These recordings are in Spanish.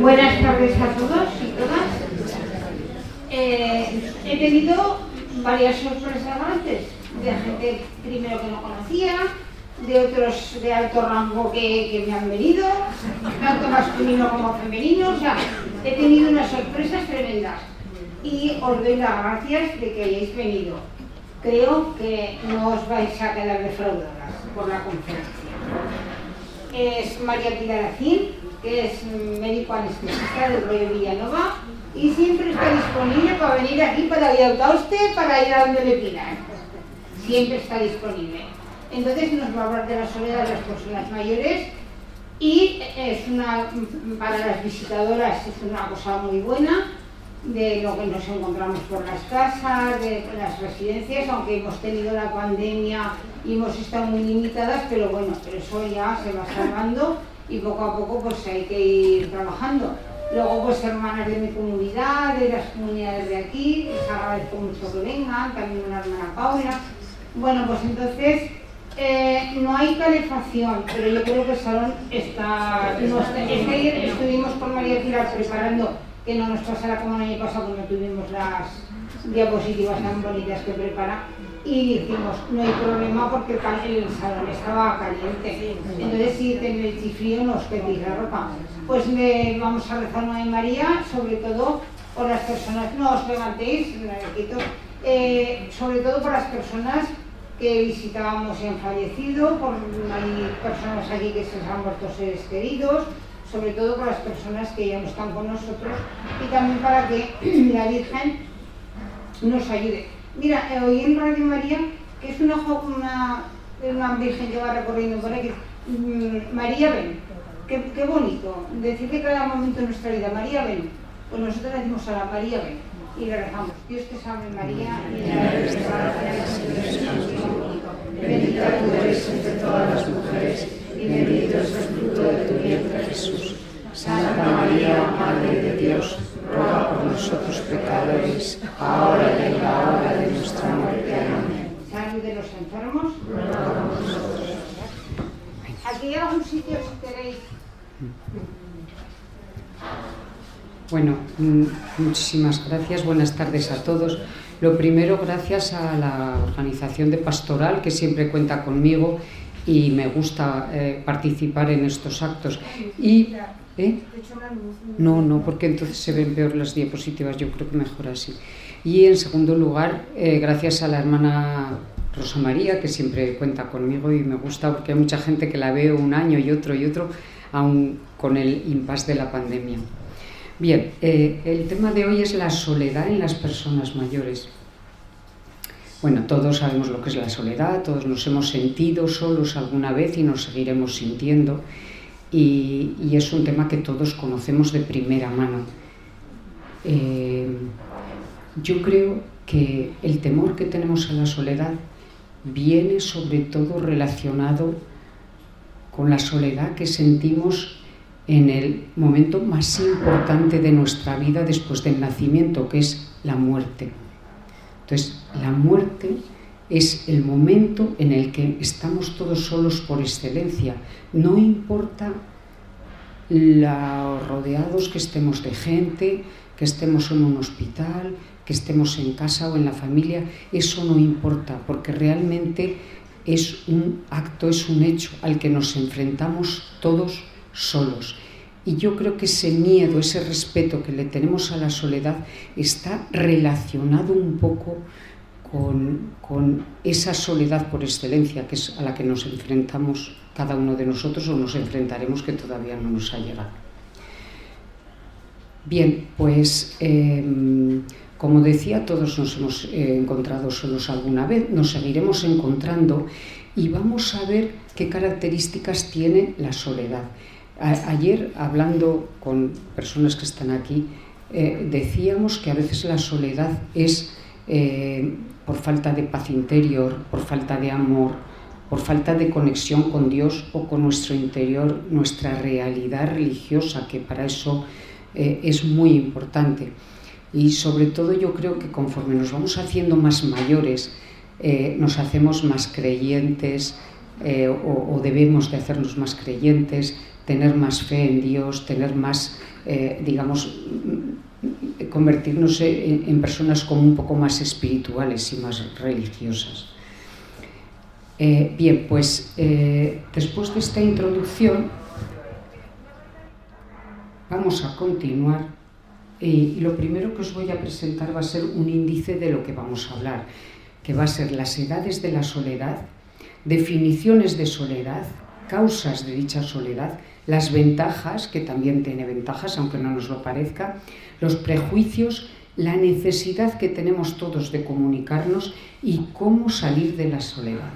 Buenas tardes a todos y todas. Eh, he tenido varias sorpresas antes, de gente primero que no conocía, de otros de alto rango que, que me han venido, tanto masculino como femenino, o sea, he tenido unas sorpresas tremendas y os doy las gracias de que hayáis venido. Creo que no os vais a quedar defraudadas por la conferencia. Es María Pilar que es médico anestesista del rollo Villanova y siempre está disponible para venir aquí para ayudar a usted para ir a donde le pidan. Siempre está disponible. Entonces nos va a hablar de la soledad de las personas mayores y es una, para las visitadoras es una cosa muy buena de lo que nos encontramos por las casas, de las residencias, aunque hemos tenido la pandemia y hemos estado muy limitadas, pero bueno, eso ya se va salvando y poco a poco pues hay que ir trabajando. Luego pues hermanas de mi comunidad, de las comunidades de aquí, les agradezco mucho que vengan, también una hermana Paula. Bueno, pues entonces eh, no hay calefacción, pero yo creo que el salón está... estuvimos con María Pilar preparando que no nos pasara como el año pasado cuando tuvimos las diapositivas tan bonitas que prepara y dijimos, no hay problema porque el salón estaba caliente. Entonces, si tenéis frío, no os pedís la ropa. Pues vamos a rezar una de María, sobre todo por las personas, no os levantéis, eh, sobre todo por las personas que visitábamos y han fallecido, por, hay personas aquí que se han muerto seres queridos, sobre todo con las personas que ya no están con nosotros y también para que la Virgen nos ayude. Mira, eh, oí en Radio María que es una, una, una Virgen que va recorriendo por aquí, mm, María ven, qué, qué, bonito, decir que cada momento de nuestra vida, María ven, pues nosotros le decimos a la María ven y le rezamos, Dios te salve María, bendita tú eres entre todas las mujeres y bendito es el fruto de tu vientre Jesús. Santa María, Madre de Dios, ruega por nosotros pecadores, ahora y en la hora de nuestra muerte. Amén. Salud de los enfermos, ruega por nosotros. Aquí hay algún sitio si queréis. Bueno, mm, muchísimas gracias, buenas tardes a todos. Lo primero, gracias a la organización de Pastoral, que siempre cuenta conmigo y me gusta eh, participar en estos actos. Y, ¿eh? No, no, porque entonces se ven peor las diapositivas, yo creo que mejor así. Y en segundo lugar, eh, gracias a la hermana Rosa María, que siempre cuenta conmigo y me gusta porque hay mucha gente que la veo un año y otro y otro, aún con el impasse de la pandemia. Bien, el tema de hoy es la soledad en las personas mayores. Bueno, todos sabemos lo que es la soledad, todos nos hemos sentido solos alguna vez y nos seguiremos sintiendo. Y, es un tema que todos conocemos de primera mano. Eh, yo creo que el temor que tenemos a la soledad viene sobre todo relacionado con la soledad que sentimos en el momento más importante de nuestra vida después del nacimiento, que es la muerte. Entonces, la muerte es el momento en el que estamos todos solos por excelencia. No importa los rodeados que estemos de gente, que estemos en un hospital, que estemos en casa o en la familia, eso no importa, porque realmente es un acto, es un hecho al que nos enfrentamos todos solos. Y yo creo que ese miedo, ese respeto que le tenemos a la soledad está relacionado un poco con, esa soledad por excelencia que es a la que nos enfrentamos cada uno de nosotros o nos enfrentaremos que todavía no nos ha llegado. Bien, pues em, como decía, todos nos hemos eh, encontrado solos alguna vez, nos seguiremos encontrando y vamos a ver qué características tiene la soledad ayer, hablando con personas que están aquí, eh, decíamos que a veces la soledad es eh, por falta de paz interior, por falta de amor, por falta de conexión con Dios o con nuestro interior, nuestra realidad religiosa, que para eso eh, es muy importante. Y sobre todo yo creo que conforme nos vamos haciendo más mayores, nos hacemos más creyentes o, o debemos de hacernos más creyentes, tener más fe en Dios, tener más, eh, digamos, convertirnos en, personas como un poco más espirituales y más religiosas. Eh, bien, pues eh, después de esta introducción vamos a continuar y lo primero que os voy a presentar va a ser un índice de lo que vamos a hablar, que va a ser las edades de la soledad, definiciones de soledad, causas de dicha soledad, las ventajas, que también tiene ventajas, aunque no nos lo parezca, los prejuicios, la necesidad que tenemos todos de comunicarnos y cómo salir de la soledad.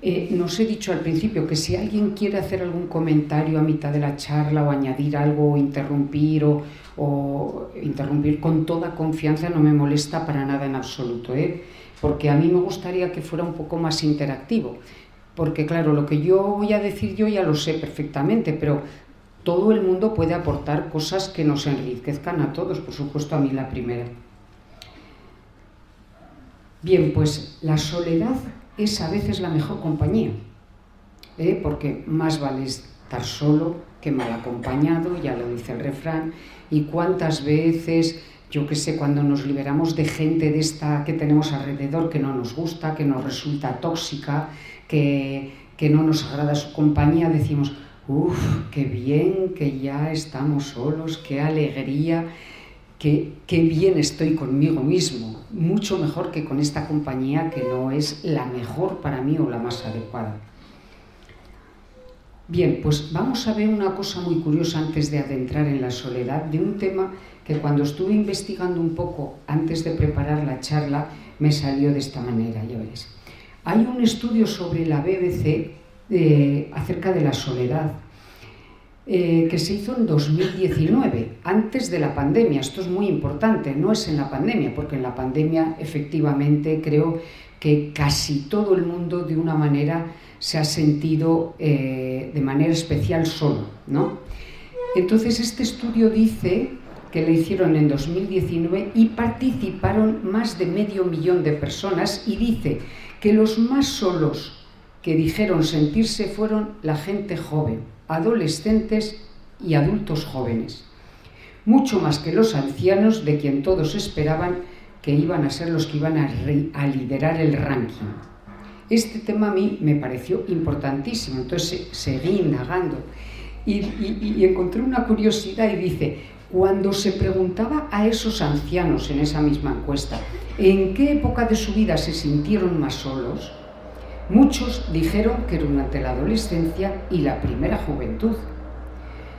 Eh, nos he dicho al principio que si alguien quiere hacer algún comentario a mitad de la charla o añadir algo o interrumpir o, interrumpir con toda confianza no me molesta para nada en absoluto, ¿eh? porque a mí me gustaría que fuera un poco más interactivo. Porque claro, lo que yo voy a decir yo ya lo sé perfectamente, pero todo el mundo puede aportar cosas que nos enriquezcan a todos, por supuesto a mí la primera. Bien, pues la soledad es a veces la mejor compañía, ¿eh? porque más vale estar solo que mal acompañado, ya lo dice el refrán, y cuántas veces, yo que sé, cuando nos liberamos de gente de esta que tenemos alrededor que no nos gusta, que nos resulta tóxica, que, no nos agrada su compañía, decimos, uff, qué bien que ya estamos solos, qué alegría, qué, qué bien estoy conmigo mismo, mucho mejor que con esta compañía que no es la mejor para mí o la más adecuada. Bien, pues vamos a ver una cosa muy curiosa antes de adentrar en la soledad, de un tema que cuando estuve investigando un poco antes de preparar la charla me salió de esta manera, ya veréis. Hay un estudio sobre la BBC eh, acerca de la soledad eh, que se hizo en 2019, antes de la pandemia. Esto es muy importante, no es en la pandemia, porque en la pandemia efectivamente creo que casi todo el mundo de una manera se ha sentido eh, de manera especial solo. ¿no? Entonces este estudio dice que lo hicieron en 2019 y participaron más de medio millón de personas y dice que los más solos que dijeron sentirse fueron la gente joven, adolescentes y adultos jóvenes, mucho más que los ancianos de quien todos esperaban que iban a ser los que iban a, liderar el ranking. Este tema a mí me pareció importantísimo, entonces seguí indagando y, y encontré una curiosidad y dice, cuando se preguntaba a esos ancianos en esa misma encuesta en qué época de su vida se sintieron más solos, muchos dijeron que durante la adolescencia y la primera juventud.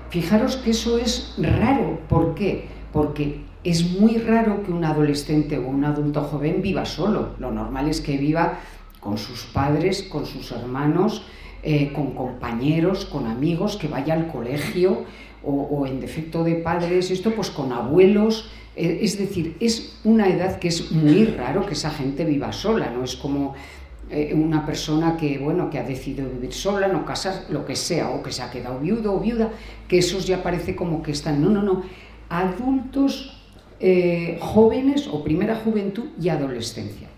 Fijaros que eso es raro. ¿Por qué? Porque es muy raro que un adolescente o un adulto joven viva solo. Lo normal es que viva con sus padres, con sus hermanos, eh, con compañeros, con amigos, que vaya al colegio, o, en defecto de padres, esto pues con abuelos, eh, es decir, es una edad que es muy raro que esa gente viva sola, no es como eh, una persona que, bueno, que ha decidido vivir sola, no casar, lo que sea, o que se ha quedado viudo o viuda, que esos ya parece como que están, no, no, no, adultos eh, jóvenes o primera juventud y adolescencia.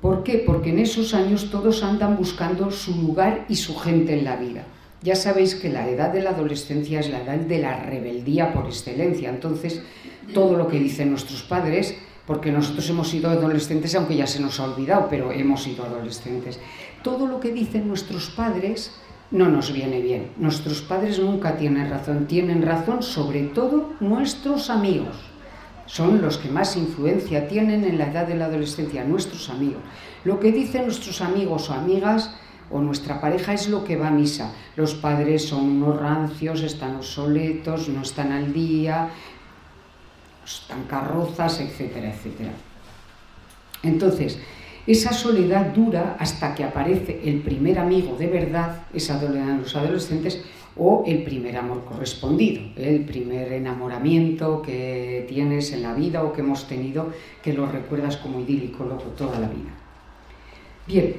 ¿Por qué? Porque en esos años todos andan buscando su lugar y su gente en la vida. Ya sabéis que la edad de la adolescencia es la edad de la rebeldía por excelencia. Entonces, todo lo que dicen nuestros padres, porque nosotros hemos sido adolescentes, aunque ya se nos ha olvidado, pero hemos sido adolescentes, todo lo que dicen nuestros padres no nos viene bien. Nuestros padres nunca tienen razón, tienen razón sobre todo nuestros amigos. Son los que más influencia tienen en la edad de la adolescencia, nuestros amigos. Lo que dicen nuestros amigos o amigas o nuestra pareja es lo que va a misa. Los padres son unos rancios, están obsoletos, no están al día, están carrozas, etcétera, etcétera. Entonces, esa soledad dura hasta que aparece el primer amigo de verdad, esa soledad de los adolescentes, o el primer amor correspondido, el primer enamoramiento que tienes en la vida o que hemos tenido, que lo recuerdas como idílico luego toda la vida. Bien,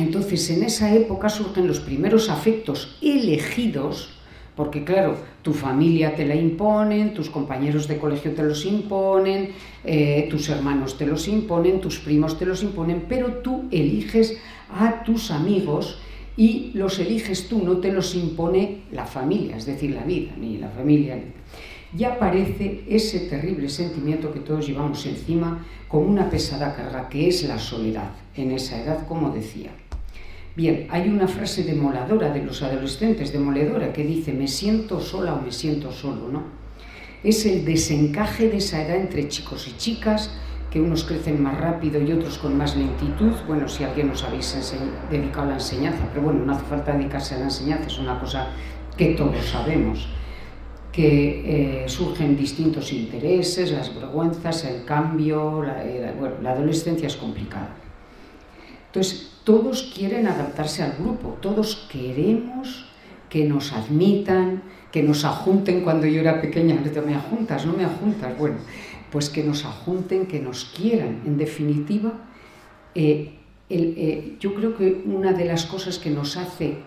entonces, en esa época surgen los primeros afectos elegidos, porque claro, tu familia te la imponen, tus compañeros de colegio te los imponen, eh, tus hermanos te los imponen, tus primos te los imponen, pero tú eliges a tus amigos y los eliges tú, no te los impone la familia, es decir, la vida, ni la familia. Ya aparece ese terrible sentimiento que todos llevamos encima como una pesada carga, que es la soledad, en esa edad, como decía. Bien, hay una frase demoladora de los adolescentes, demoledora, que dice, me siento sola o me siento solo, ¿no? Es el desencaje de esa edad entre chicos y chicas, que unos crecen más rápido y otros con más lentitud. Bueno, si alguien nos habéis dedicado a la enseñanza, pero bueno, no hace falta dedicarse a la enseñanza, es una cosa que todos sabemos, que eh, surgen distintos intereses, las vergüenzas, el cambio, la, bueno, la adolescencia es complicada. Entonces, todos quieren adaptarse al grupo, todos queremos que nos admitan, que nos ajunten cuando yo era pequeña, me ajuntas, no me ajuntas, bueno, pues que nos ajunten, que nos quieran. En definitiva, eh, eh, yo creo que una de las cosas que nos hace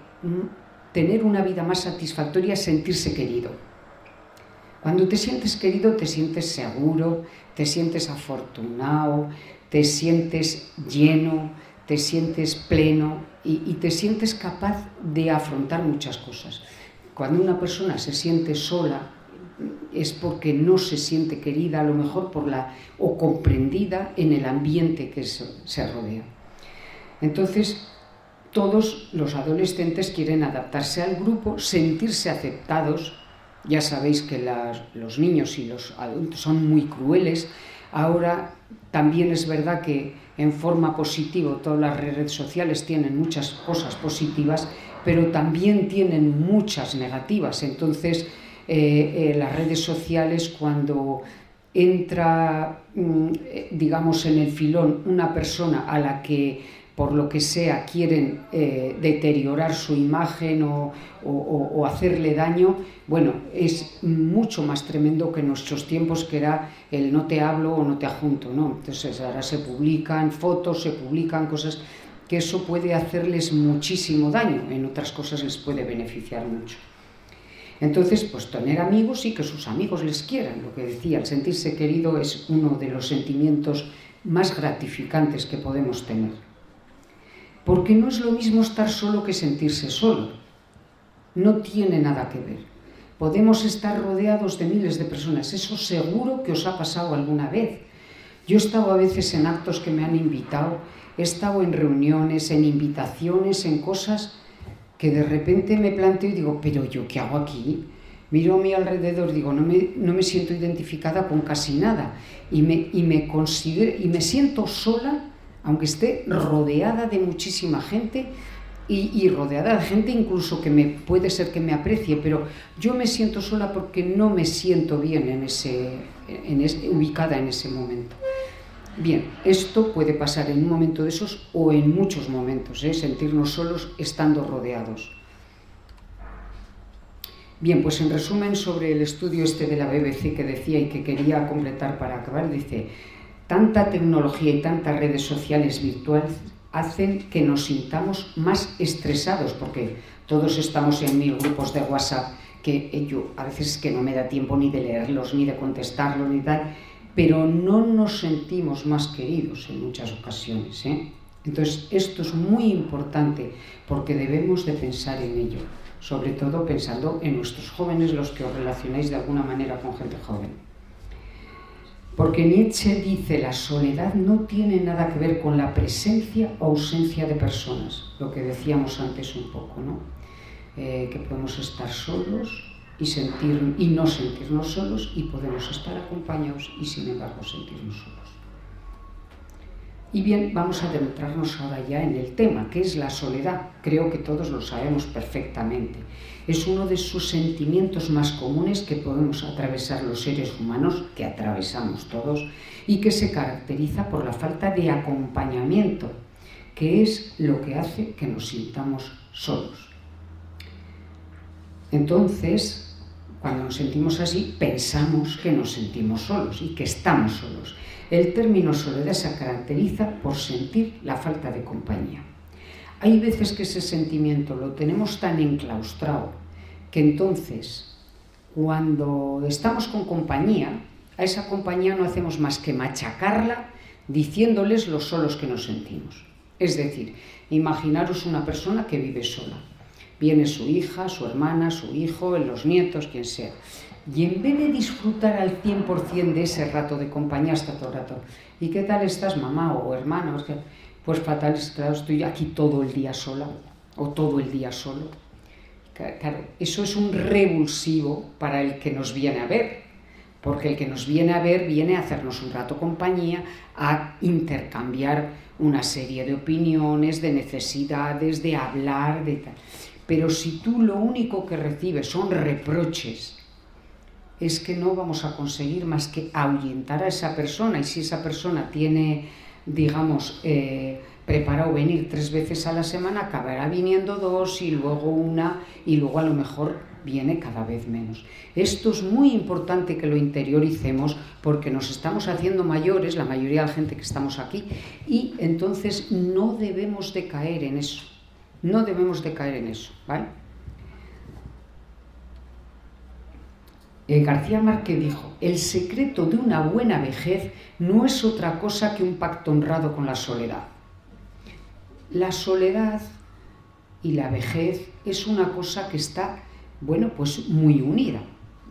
tener una vida más satisfactoria es sentirse querido. Cuando te sientes querido, te sientes seguro, te sientes afortunado, te sientes lleno, te sientes pleno y, te sientes capaz de afrontar muchas cosas. Cuando una persona se siente sola, es porque no se siente querida, a lo mejor por la o comprendida en el ambiente que se, rodea. Entonces, todos los adolescentes quieren adaptarse al grupo, sentirse aceptados. Ya sabéis que los niños y los adultos son muy crueles. Ahora también es verdad que en forma positiva todas las redes sociales tienen muchas cosas positivas, pero también tienen muchas negativas. Entonces, eh, eh, las redes sociales cuando entra, mm, eh, digamos, en el filón una persona a la que por lo que sea quieren deteriorar su imagen o, o, hacerle daño, bueno, es mucho más tremendo que en nuestros tiempos que era el no te hablo o no te ajunto, ¿no? Entonces ahora se publican fotos, se publican cosas que eso puede hacerles muchísimo daño, en otras cosas les puede beneficiar mucho. Entonces, pues tener amigos y que sus amigos les quieran. Lo que decía, el sentirse querido es uno de los sentimientos más gratificantes que podemos tener. Porque no es lo mismo estar solo que sentirse solo. No tiene nada que ver. Podemos estar rodeados de miles de personas. Eso seguro que os ha pasado alguna vez. Yo he estado a veces en actos que me han invitado, he estado en reuniones, en invitaciones, en cosas que de repente me planteo y digo, pero yo qué hago aquí? Miro a mi alrededor, digo, no me, no me siento identificada con casi nada y me, y me, considero, y me siento sola, aunque esté rodeada de muchísima gente y, rodeada de gente incluso que me puede ser que me aprecie, pero yo me siento sola porque no me siento bien en ese, en ubicada en ese momento. Bien, esto puede pasar en un momento de esos o en muchos momentos, ¿eh? sentirnos solos estando rodeados. Bien, pues en resumen sobre el estudio este de la BBC que decía y que quería completar para acabar, dice, tanta tecnología y tantas redes sociales virtuales hacen que nos sintamos más estresados, porque todos estamos en mil grupos de WhatsApp que yo a veces que no me da tiempo ni de leerlos, ni de contestarlos, ni tal, pero no nos sentimos más queridos en muchas ocasiones. ¿eh? Entonces, esto es muy importante porque debemos de pensar en ello, sobre todo pensando en nuestros jóvenes, los que os relacionáis de alguna manera con gente joven. Porque Nietzsche dice, la soledad no tiene nada que ver con la presencia o ausencia de personas, lo que decíamos antes un poco, ¿no? Eh, que podemos estar solos y, sentir, y no sentirnos solos y podemos estar acompañados y sin embargo sentirnos solos. Y bien, vamos a adentrarnos ahora ya en el tema, que es la soledad. Creo que todos lo sabemos perfectamente. Es uno de sus sentimientos más comunes que podemos atravesar los seres humanos, que atravesamos todos, y que se caracteriza por la falta de acompañamiento, que es lo que hace que nos sintamos solos. Entonces, cuando nos sentimos así, pensamos que nos sentimos solos y que estamos solos. El término soledad se caracteriza por sentir la falta de compañía. Hay veces que ese sentimiento lo tenemos tan enclaustrado que entonces, cuando estamos con compañía, a esa compañía no hacemos más que machacarla diciéndoles lo solos que nos sentimos. Es decir, imaginaros una persona que vive sola. Viene su hija, su hermana, su hijo, los nietos, quien sea. Y en vez de disfrutar al 100% de ese rato de compañía, hasta todo el rato, ¿y qué tal estás, mamá o hermana? Pues fatal, estoy aquí todo el día sola o todo el día solo. Claro, eso es un revulsivo para el que nos viene a ver, porque el que nos viene a ver viene a hacernos un rato compañía, a intercambiar una serie de opiniones, de necesidades, de hablar, de tal. Pero si tú lo único que recibes son reproches, es que no vamos a conseguir más que ahuyentar a esa persona y si esa persona tiene, digamos, eh, preparado venir tres veces a la semana, acabará viniendo dos y luego una y luego a lo mejor viene cada vez menos. Esto es muy importante que lo interioricemos porque nos estamos haciendo mayores, la mayoría de la gente que estamos aquí, y entonces no debemos de caer en eso, no debemos de caer en eso, ¿vale? Eh, García Márquez dijo, el secreto de una buena vejez no es otra cosa que un pacto honrado con la soledad. La soledad y la vejez es una cosa que está, bueno, pues muy unida,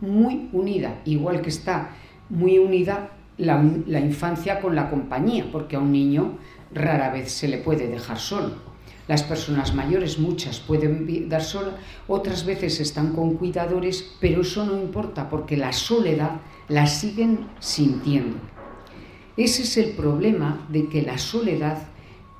muy unida, igual que está muy unida la, la infancia con la compañía, porque a un niño rara vez se le puede dejar solo. Las personas mayores, muchas pueden dar sola, otras veces están con cuidadores, pero eso no importa porque la soledad la siguen sintiendo. Ese es el problema de que la soledad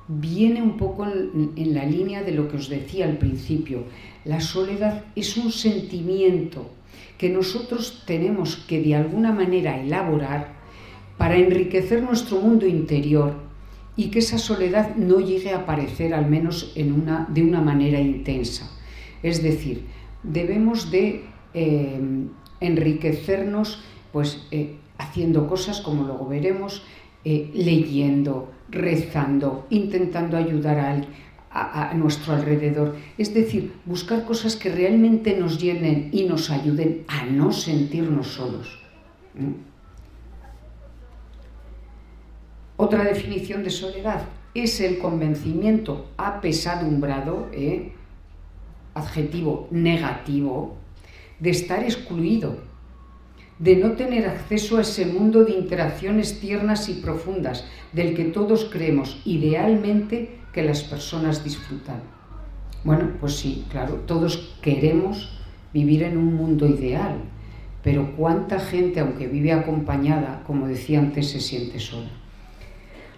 viene un poco en, la línea de lo que os decía al principio. La soledad es un sentimiento que nosotros tenemos que de alguna manera elaborar para enriquecer nuestro mundo interior y que esa soledad no llegue a aparecer al menos en una, de una manera intensa. Es decir, debemos de eh, enriquecernos pues, eh, haciendo cosas como luego veremos, eh, leyendo, rezando, intentando ayudar a, a, nuestro alrededor. Es decir, buscar cosas que realmente nos llenen y nos ayuden a no sentirnos solos. Otra definición de soledad es el convencimiento apesadumbrado, ¿eh? adjetivo negativo, de estar excluido, de no tener acceso a ese mundo de interacciones tiernas y profundas del que todos creemos idealmente que las personas disfrutan. Bueno, pues sí, claro, todos queremos vivir en un mundo ideal, pero ¿cuánta gente, aunque vive acompañada, como decía antes, se siente sola?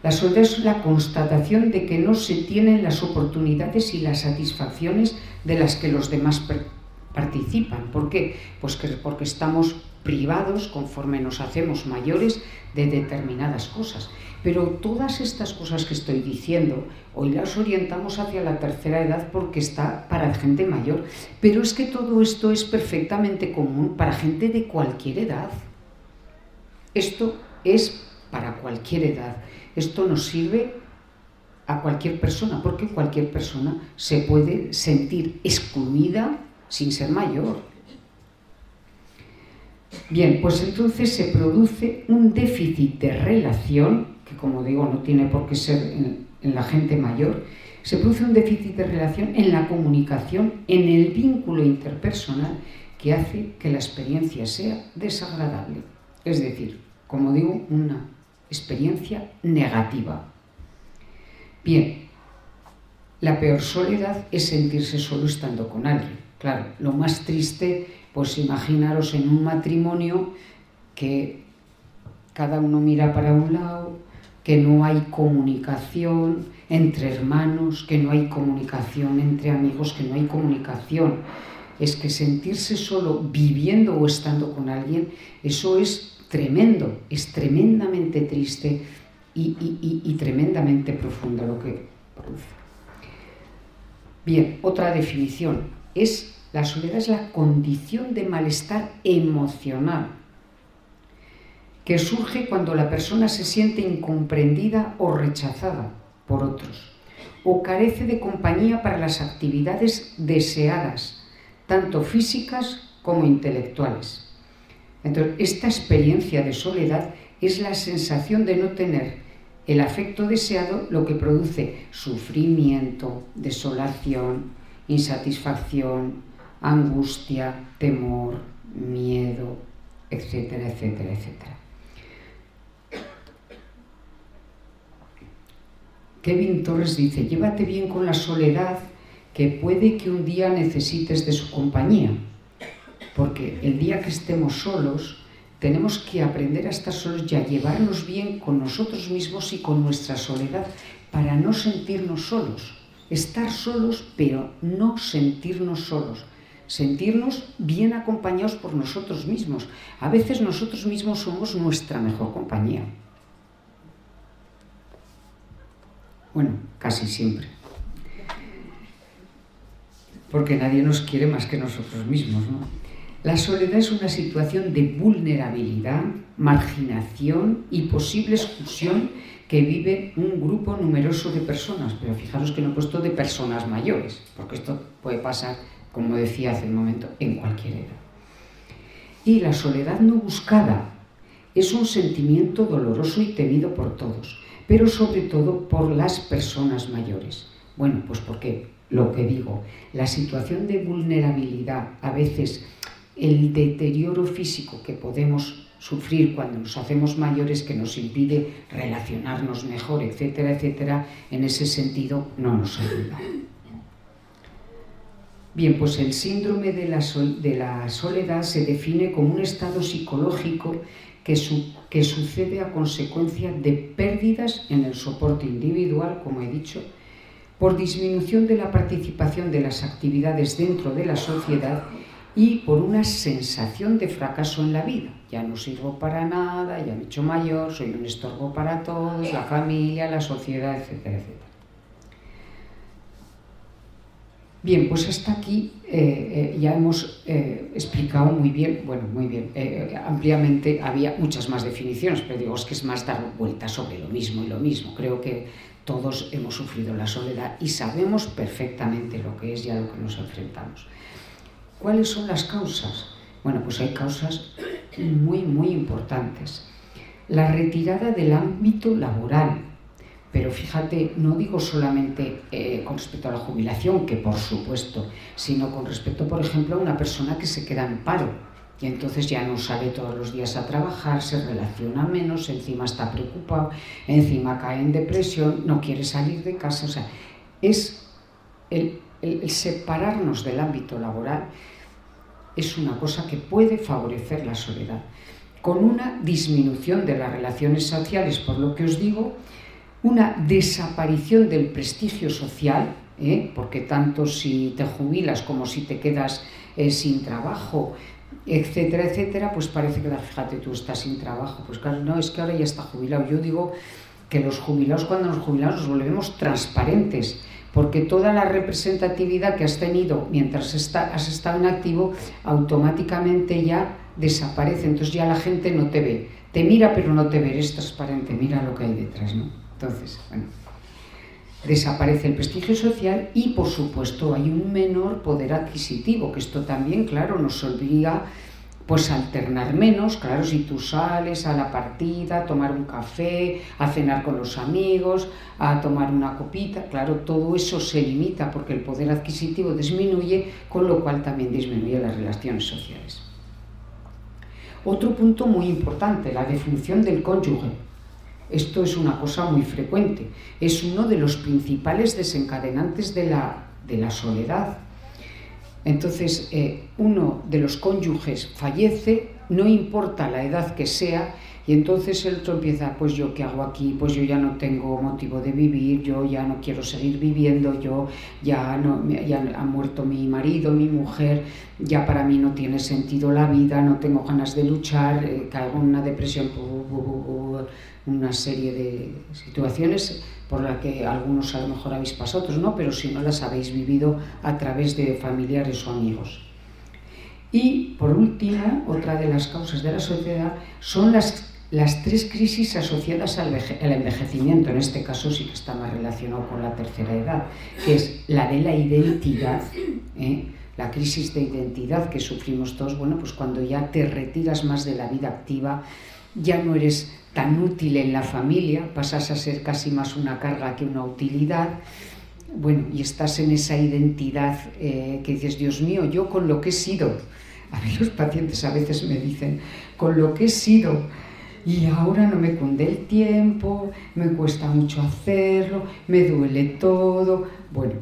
La soledad es la constatación de que no se tienen las oportunidades y las satisfacciones de las que los demás participan. ¿Por qué? Pues que, porque estamos privados conforme nos hacemos mayores de determinadas cosas. Pero todas estas cosas que estoy diciendo, hoy las orientamos hacia la tercera edad porque está para gente mayor. Pero es que todo esto es perfectamente común para gente de cualquier edad. Esto es para cualquier edad. Esto nos sirve a cualquier persona, porque cualquier persona se puede sentir excluida sin ser mayor. Bien, pues entonces se produce un déficit de relación, que como digo no tiene por qué ser en, en la gente mayor, se produce un déficit de relación en la comunicación, en el vínculo interpersonal que hace que la experiencia sea desagradable. Es decir, como digo, una experiencia negativa. Bien, la peor soledad es sentirse solo estando con alguien. Claro, lo más triste, pues imaginaros en un matrimonio que cada uno mira para un lado, que no hay comunicación entre hermanos, que no hay comunicación entre amigos, que no hay comunicación. Es que sentirse solo viviendo o estando con alguien, eso es tremendo, es tremendamente triste y, tremendamente profundo lo que produce. Bien, otra definición es la soledad es la condición de malestar emocional que surge cuando la persona se siente incomprendida o rechazada por otros o carece de compañía para las actividades deseadas, tanto físicas como intelectuales. Entonces, esta experiencia de soledad es la sensación de no tener el afecto deseado lo que produce sufrimiento, desolación, insatisfacción, angustia, temor, miedo, etcétera, etcétera, etcétera. Kevin Torres dice, llévate bien con la soledad, que puede que un día necesites de su compañía, porque el día que estemos solos, tenemos que aprender a estar solos y a llevarnos bien con nosotros mismos y con nuestra soledad para no sentirnos solos. Estar solos, pero no sentirnos solos. Sentirnos bien acompañados por nosotros mismos. A veces nosotros mismos somos nuestra mejor compañía. Bueno, casi siempre. Porque nadie nos quiere más que nosotros mismos, ¿no? La soledad es una situación de vulnerabilidad, marginación y posible exclusión que vive un grupo numeroso de personas. Pero fijaros que no he puesto de personas mayores, porque esto puede pasar, como decía hace un momento, en cualquier edad. Y la soledad no buscada es un sentimiento doloroso y temido por todos pero sobre todo por las personas mayores. Bueno, pues porque lo que digo, la situación de vulnerabilidad, a veces el deterioro físico que podemos sufrir cuando nos hacemos mayores que nos impide relacionarnos mejor, etcétera, etcétera, en ese sentido no nos ayuda. Bien, pues el síndrome de la, soledad se define como un estado psicológico que, que sucede a consecuencia de pérdidas en el soporte individual, como he dicho, por disminución de la participación de las actividades dentro de la sociedad y por una sensación de fracaso en la vida. Ya no sirvo para nada, ya me he hecho mayor, soy un estorbo para todos, la familia, la sociedad, etcétera, etcétera. Bien, pues hasta aquí eh, eh, ya hemos eh, explicado muy bien, bueno, muy bien, ampliamente, había muchas más definiciones, pero digo, es que es más dar vueltas sobre lo mismo y lo mismo. Creo que todos hemos sufrido la soledad y sabemos perfectamente lo que es y a lo que nos enfrentamos. ¿Cuáles son las causas? Bueno, pues hay causas muy, muy importantes. La retirada del ámbito laboral, pero fíjate, no digo solamente eh, con respecto a la jubilación, que por supuesto, sino con respecto, por ejemplo, a una persona que se queda en paro y entonces ya no sale todos los días a trabajar, se relaciona menos, encima está preocupado, encima cae en depresión, no quiere salir de casa. O sea, es el, el separarnos del ámbito laboral es una cosa que puede favorecer la soledad, con una disminución de las relaciones sociales, por lo que os digo, una desaparición del prestigio social, ¿eh? porque tanto si te jubilas como si te quedas eh, sin trabajo, etcétera, etcétera, pues parece que, fíjate, tú estás sin trabajo, pues claro, no, es que ahora ya está jubilado. Yo digo que los jubilados, cuando nos jubilamos, nos volvemos transparentes, porque toda la representatividad que has tenido mientras has estado en activo, automáticamente ya desaparece, entonces ya la gente no te ve. Te mira pero no te ve, eres transparente, mira lo que hay detrás, ¿no? Entonces, bueno, desaparece el prestigio social y, por supuesto, hay un menor poder adquisitivo, que esto también, claro, nos obliga pues alternar menos, claro, si tú sales a la partida, a tomar un café, a cenar con los amigos, a tomar una copita, claro, todo eso se limita porque el poder adquisitivo disminuye, con lo cual también disminuye las relaciones sociales. Otro punto muy importante, la defunción del cónyuge. Esto es una cosa muy frecuente. Es uno de los principales desencadenantes de la, de la soledad. Entonces, eh, uno de los cónyuges fallece, no importa la edad que sea, y entonces el otro empieza, pues yo qué hago aquí, pues yo ya no tengo motivo de vivir, yo ya no quiero seguir viviendo, yo ya no ya ha muerto mi marido, mi mujer, ya para mí no tiene sentido la vida, no tengo ganas de luchar, eh, caigo en una depresión, una serie de situaciones por las que algunos a lo mejor habéis pasado, otros no, pero si no las habéis vivido a través de familiares o amigos. Y por último, otra de las causas de la sociedad son las las tres crisis asociadas al, envejecimiento, en este caso sí que está más relacionado con la tercera edad, que es la de la identidad, ¿eh? la crisis de identidad que sufrimos todos, bueno, pues cuando ya te retiras más de la vida activa, ya no eres tan útil en la familia, pasas a ser casi más una carga que una utilidad. Bueno, y estás en esa identidad eh, que dices, Dios mío, yo con lo que he sido, a mí los pacientes a veces me dicen, con lo que he sido, y ahora no me cunde el tiempo, me cuesta mucho hacerlo, me duele todo, bueno,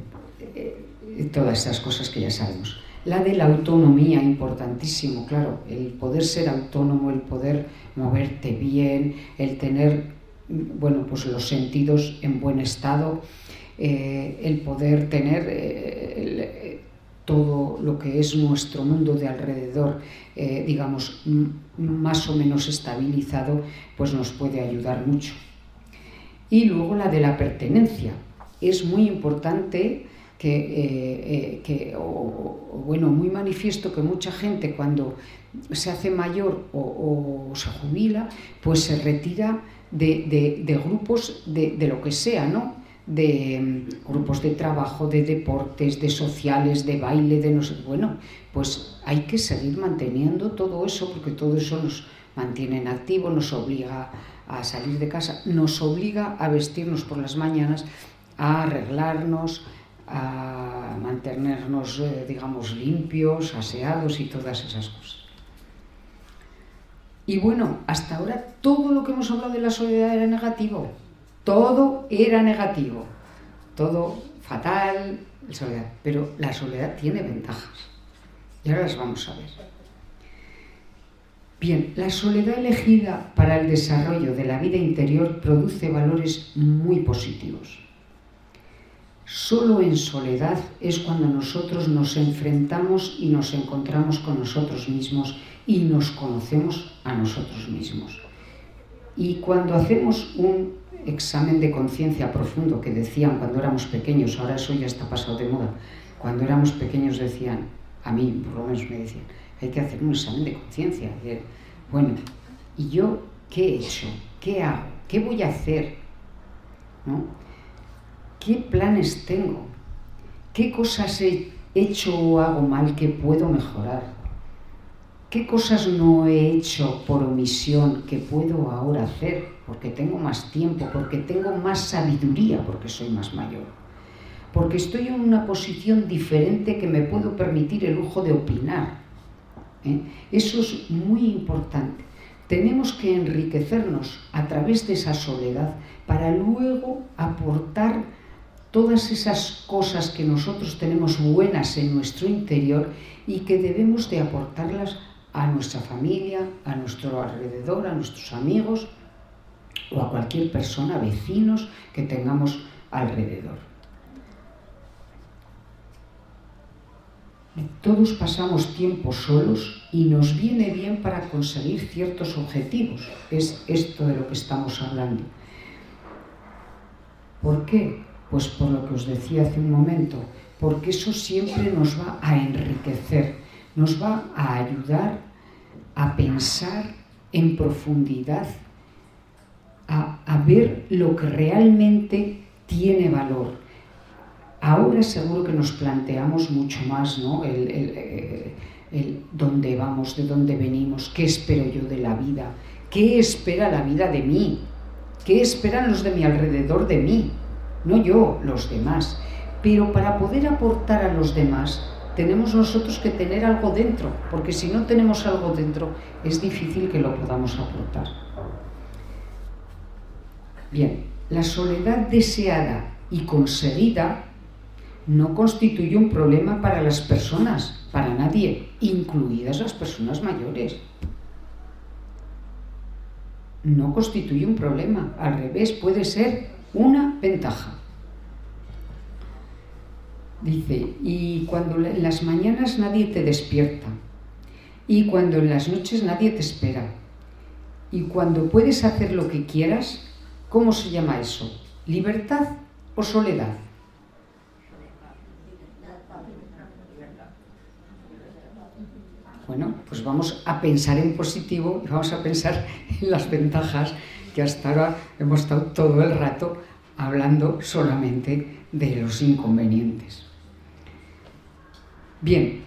eh, todas esas cosas que ya sabemos. La de la autonomía, importantísimo, claro, el poder ser autónomo, el poder moverte bien, el tener, bueno, pues los sentidos en buen estado, eh, el poder tener eh, todo lo que es nuestro mundo de alrededor, eh, digamos, más o menos estabilizado, pues nos puede ayudar mucho. Y luego la de la pertenencia. Es muy importante que, eh, eh, bueno, muy manifiesto que mucha gente cuando se hace mayor o, se jubila, pues se retira de, grupos de, de, lo que sea, ¿no? De mm, grupos de trabajo, de deportes, de sociales, de baile, de no sé. Bueno, pues hay que seguir manteniendo todo eso porque todo eso nos mantiene en activo, nos obliga a salir de casa, nos obliga a vestirnos por las mañanas, a arreglarnos, a mantenernos, eh, digamos, limpios, aseados y todas esas cosas. Y bueno, hasta ahora todo lo que hemos hablado de la soledad era negativo. Todo era negativo. Todo fatal, soledad. Pero la soledad tiene ventajas. Y ahora las vamos a ver. Bien, la soledad elegida para el desarrollo de la vida interior produce valores muy positivos. Solo en soledad es cuando nosotros nos enfrentamos y nos encontramos con nosotros mismos y nos conocemos a nosotros mismos. Y cuando hacemos un examen de conciencia profundo que decían cuando éramos pequeños, ahora eso ya está pasado de moda, cuando éramos pequeños decían, a mí por lo menos me decían, hay que hacer un examen de conciencia. Bueno, ¿y yo qué he hecho? ¿Qué hago? ¿Qué voy a hacer? ¿No? ¿Qué planes tengo? ¿Qué cosas he hecho o hago mal que puedo mejorar? ¿Qué cosas no he hecho por omisión que puedo ahora hacer porque tengo más tiempo, porque tengo más sabiduría, porque soy más mayor? Porque estoy en una posición diferente que me puedo permitir el lujo de opinar. ¿eh? Eso es muy importante. Tenemos que enriquecernos a través de esa soledad para luego aportar todas esas cosas que nosotros tenemos buenas en nuestro interior y que debemos de aportarlas a nuestra familia, a nuestro alrededor, a nuestros amigos o a cualquier persona, vecinos que tengamos alrededor. Todos pasamos tiempo solos y nos viene bien para conseguir ciertos objetivos. Es esto de lo que estamos hablando. ¿Por qué? Pues por lo que os decía hace un momento, porque eso siempre nos va a enriquecer, nos va a ayudar a pensar en profundidad, a, ver lo que realmente tiene valor. Ahora seguro que nos planteamos mucho más ¿no? el, el dónde vamos, de dónde venimos, qué espero yo de la vida, qué espera la vida de mí, qué esperan los de mi alrededor de mí no yo, los demás. Pero para poder aportar a los demás, tenemos nosotros que tener algo dentro, porque si no tenemos algo dentro, es difícil que lo podamos aportar. Bien, la soledad deseada y conseguida no constituye un problema para las personas, para nadie, incluidas las personas mayores. No constituye un problema, al revés, puede ser una ventaja. Dice, y cuando en las mañanas nadie te despierta, y cuando en las noches nadie te espera, y cuando puedes hacer lo que quieras, ¿cómo se llama eso? ¿Libertad o soledad? Bueno, pues vamos a pensar en positivo y vamos a pensar en las ventajas que hasta ahora hemos estado todo el rato hablando solamente de los inconvenientes. Bien,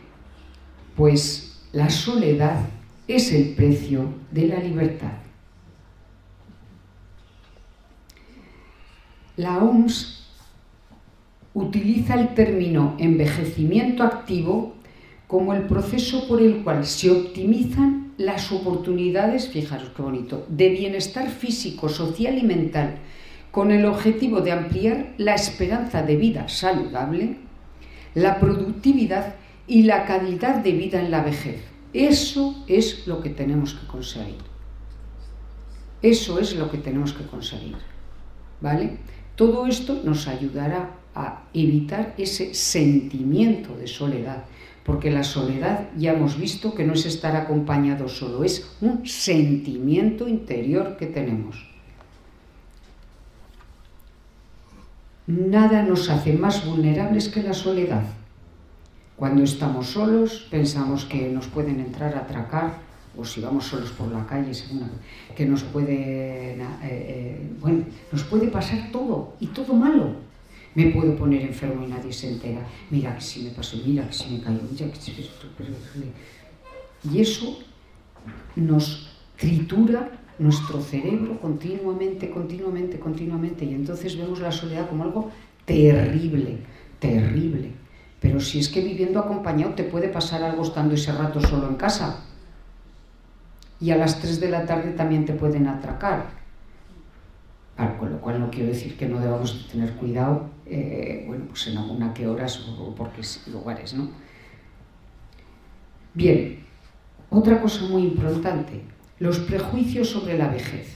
pues la soledad es el precio de la libertad. La OMS utiliza el término envejecimiento activo como el proceso por el cual se optimizan las oportunidades, fijaros qué bonito, de bienestar físico, social y mental, con el objetivo de ampliar la esperanza de vida saludable, la productividad y la calidad de vida en la vejez. Eso es lo que tenemos que conseguir. Eso es lo que tenemos que conseguir. ¿Vale? Todo esto nos ayudará a evitar ese sentimiento de soledad, porque la soledad ya hemos visto que no es estar acompañado solo, es un sentimiento interior que tenemos. Nada nos hace más vulnerables que la soledad. Cuando estamos solos pensamos que nos pueden entrar a atracar, o si vamos solos por la calle, que nos puede, eh, eh, bueno, nos puede pasar todo y todo malo me puedo poner enfermo y nadie se entera. Mira que si me pasó, mira que si me cayó, mira que si... Y eso nos tritura nuestro cerebro continuamente, continuamente, continuamente. Y entonces vemos la soledad como algo terrible, terrible. Pero si es que viviendo acompañado te puede pasar algo estando ese rato solo en casa. Y a las 3 de la tarde también te pueden atracar con lo cual no quiero decir que no debamos tener cuidado, eh, bueno, pues en alguna que horas o, por qué lugares, ¿no? Bien, otra cosa muy importante, los prejuicios sobre la vejez.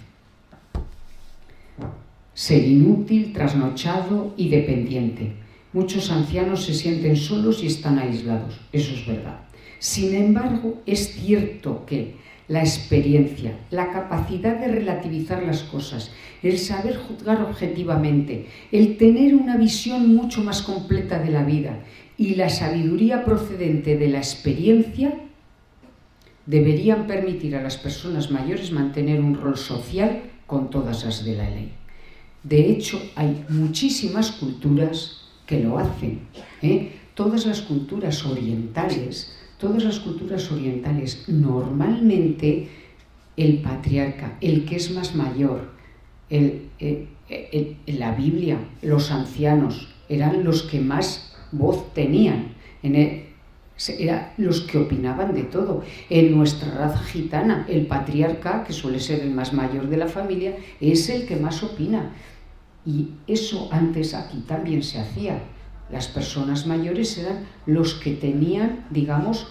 Ser inútil, trasnochado y dependiente. Muchos ancianos se sienten solos y están aislados, eso es verdad. Sin embargo, es cierto que la experiencia, la capacidad de relativizar las cosas, el saber juzgar objetivamente, el tener una visión mucho más completa de la vida y la sabiduría procedente de la experiencia deberían permitir a las personas mayores mantener un rol social con todas las de la ley. De hecho, hay muchísimas culturas que lo hacen. ¿eh? Todas las culturas orientales todas las culturas orientales, normalmente el patriarca, el que es más mayor, en la Biblia, los ancianos eran los que más voz tenían, eran los que opinaban de todo. En nuestra raza gitana, el patriarca, que suele ser el más mayor de la familia, es el que más opina. Y eso antes aquí también se hacía las personas mayores eran los que tenían, digamos,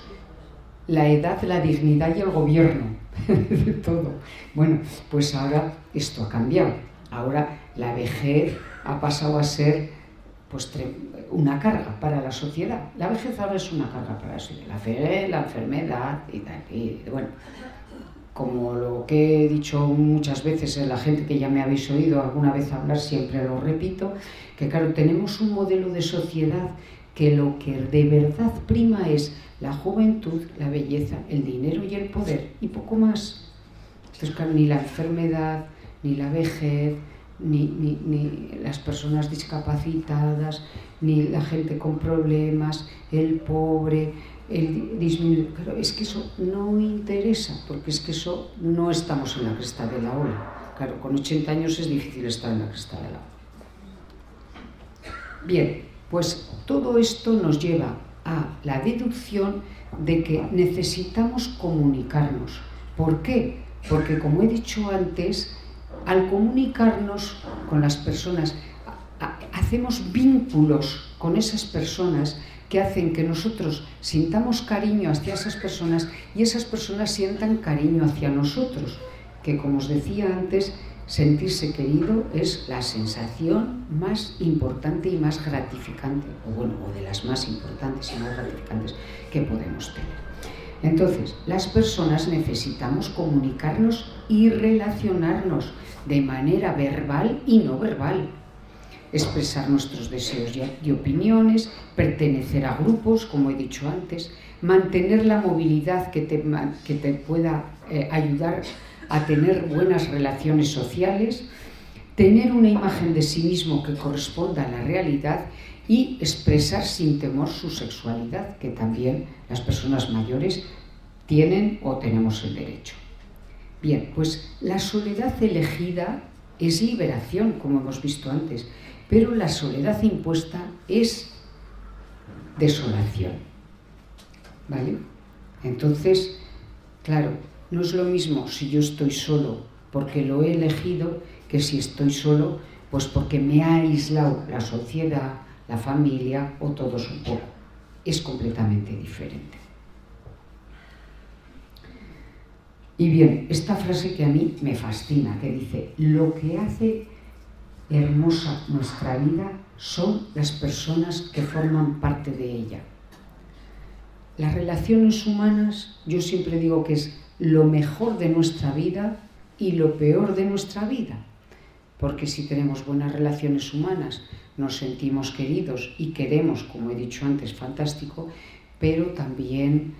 la edad, la dignidad y el gobierno de todo. Bueno, pues ahora esto ha cambiado. Ahora la vejez ha pasado a ser pues, una carga para la sociedad. La vejez ahora es una carga para la sociedad. La fe, la enfermedad y tal. Y bueno, como lo que he dicho muchas veces, la gente que ya me habéis oído alguna vez hablar, siempre lo repito, que claro, tenemos un modelo de sociedad que lo que de verdad prima es la juventud, la belleza, el dinero y el poder, y poco más. Entonces, claro, ni la enfermedad, ni la vejez, ni, ni, las personas discapacitadas, ni la gente con problemas, el pobre, Claro, es que eso no interesa, porque es que eso no estamos en la cresta de la ola. Claro, con 80 años es difícil estar en la cresta de la ola. Bien, pues todo esto nos lleva a la deducción de que necesitamos comunicarnos. ¿Por qué? Porque como he dicho antes, al comunicarnos con las personas, hacemos vínculos con esas personas que hacen que nosotros sintamos cariño hacia esas personas y esas personas sientan cariño hacia nosotros, que como os decía antes, sentirse querido es la sensación más importante y más gratificante, o bueno, o de las más importantes y más gratificantes que podemos tener. Entonces, las personas necesitamos comunicarnos y relacionarnos de manera verbal y no verbal. Expresar nuestros deseos y opiniones, pertenecer a grupos, como he dicho antes, mantener la movilidad que te, que te pueda eh, ayudar a tener buenas relaciones sociales, tener una imagen de sí mismo que corresponda a la realidad y expresar sin temor su sexualidad, que también las personas mayores tienen o tenemos el derecho. Bien, pues la soledad elegida es liberación, como hemos visto antes, pero la soledad impuesta es desolación. ¿Vale? Entonces, claro, no es lo mismo si yo estoy solo porque lo he elegido que si estoy solo pues porque me ha aislado la sociedad, la familia o todos un poco. Es completamente diferente. Y bien, esta frase que a mí me fascina, que dice, lo que hace hermosa nuestra vida son las personas que forman parte de ella. Las relaciones humanas, yo siempre digo que es lo mejor de nuestra vida y lo peor de nuestra vida. Porque si tenemos buenas relaciones humanas, nos sentimos queridos y queremos, como he dicho antes, fantástico, pero también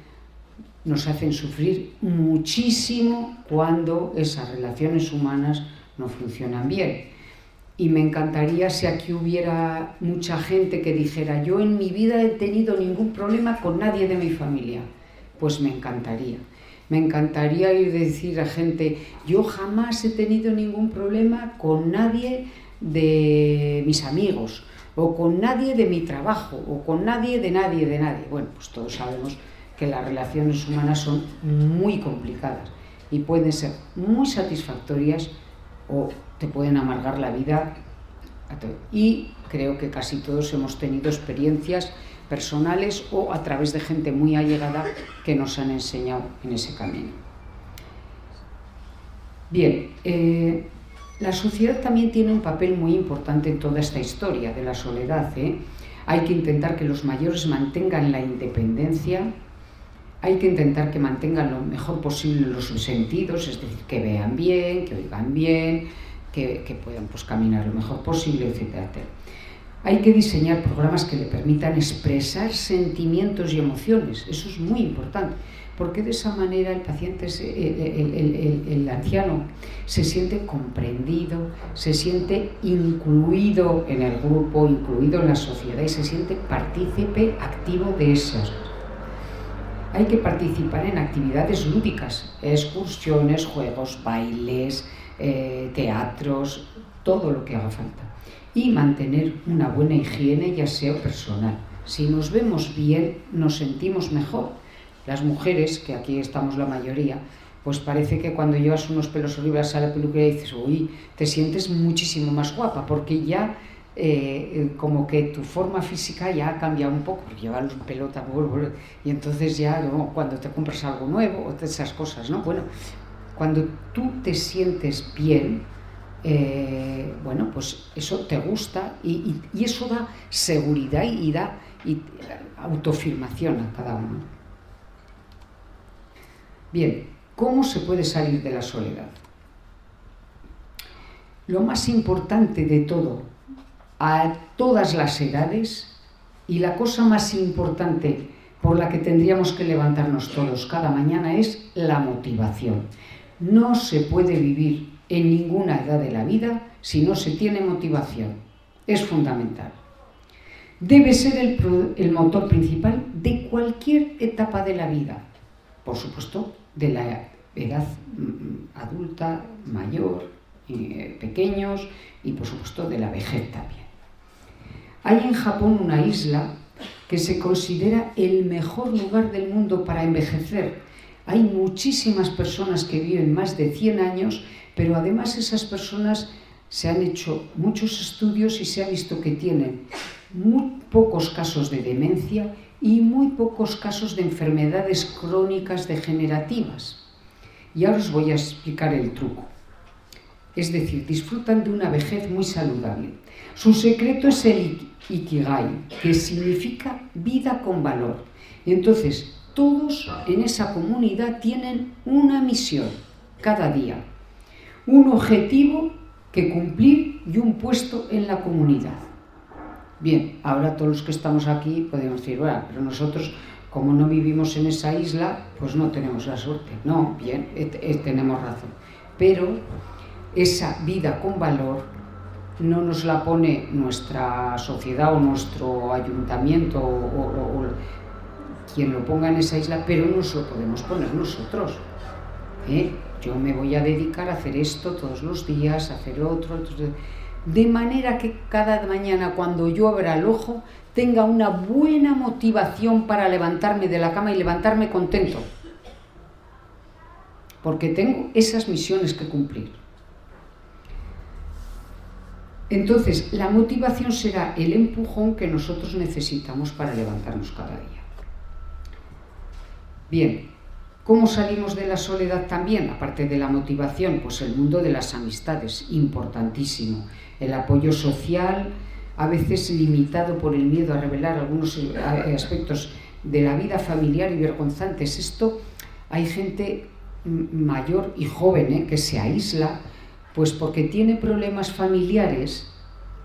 nos hacen sufrir muchísimo cuando esas relaciones humanas no funcionan bien. Y me encantaría si aquí hubiera mucha gente que dijera, yo en mi vida he tenido ningún problema con nadie de mi familia. Pues me encantaría. Me encantaría ir decir a gente, yo jamás he tenido ningún problema con nadie de mis amigos, o con nadie de mi trabajo, o con nadie de nadie de nadie. Bueno, pues todos sabemos que las relaciones humanas son muy complicadas y pueden ser muy satisfactorias o te pueden amargar la vida. Y creo que casi todos hemos tenido experiencias personales o a través de gente muy allegada que nos han enseñado en ese camino. Bien, eh, la sociedad también tiene un papel muy importante en toda esta historia de la soledad. ¿eh? Hay que intentar que los mayores mantengan la independencia, hay que intentar que mantengan lo mejor posible los sentidos, es decir, que vean bien, que oigan bien, que, puedan pues, caminar lo mejor posible, etc. Hay que diseñar programas que le permitan expresar sentimientos y emociones, eso es muy importante, porque de esa manera el paciente, el, el anciano, se siente comprendido, se siente incluido en el grupo, incluido en la sociedad y se siente partícipe activo de esas hay que participar en actividades lúdicas, excursiones, juegos, bailes, eh, teatros, todo lo que haga falta. Y mantener una buena higiene y aseo personal. Si nos vemos bien, nos sentimos mejor. Las mujeres, que aquí estamos la mayoría, pues parece que cuando llevas unos pelos olivares a la peluquería dices, uy, te sientes muchísimo más guapa, porque ya eh, como que tu forma física ya ha cambiado un poco, porque llevas pelota, y entonces ya cuando te compras algo nuevo, esas cosas, ¿no? Bueno, cuando tú te sientes bien, eh, bueno, pues eso te gusta y, eso da seguridad y da y, autoafirmación a cada uno. Bien, ¿cómo se puede salir de la soledad? Lo más importante de todo a todas las edades y la cosa más importante por la que tendríamos que levantarnos todos cada mañana es la motivación. No se puede vivir en ninguna edad de la vida si no se tiene motivación. Es fundamental. Debe ser el, motor principal de cualquier etapa de la vida. Por supuesto, de la edad mm, adulta, mayor, eh, pequeños y por supuesto de la vejez también. Hay en Japón una isla que se considera el mejor lugar del mundo para envejecer. Hay muchísimas personas que viven más de 100 años, pero además esas personas se han hecho muchos estudios y se ha visto que tienen muy pocos casos de demencia y muy pocos casos de enfermedades crónicas degenerativas. Y ahora os voy a explicar el truco. Es decir, disfrutan de una vejez muy saludable. Su secreto es el Ikigai, que significa vida con valor. Entonces, todos en esa comunidad tienen una misión cada día, un objetivo que cumplir y un puesto en la comunidad. Bien, ahora todos los que estamos aquí podemos decir, bueno, pero nosotros como no vivimos en esa isla, pues no tenemos la suerte. No, bien, tenemos razón. Pero esa vida con valor no nos la pone nuestra sociedad o nuestro ayuntamiento o, quien lo ponga en esa isla, pero nos lo podemos poner nosotros. ¿eh? Yo me voy a dedicar a hacer esto todos los días, a hacer otro, de manera que cada mañana cuando yo abra el ojo tenga una buena motivación para levantarme de la cama y levantarme contento. Porque tengo esas misiones que cumplir. Entonces, la motivación será el empujón que nosotros necesitamos para levantarnos cada día. Bien, ¿cómo salimos de la soledad también? Aparte de la motivación, pues el mundo de las amistades, importantísimo. El apoyo social, a veces limitado por el miedo a revelar algunos eh, aspectos de la vida familiar y vergonzantes. Esto hay gente mayor y joven ¿eh? que se aísla pues porque tiene problemas familiares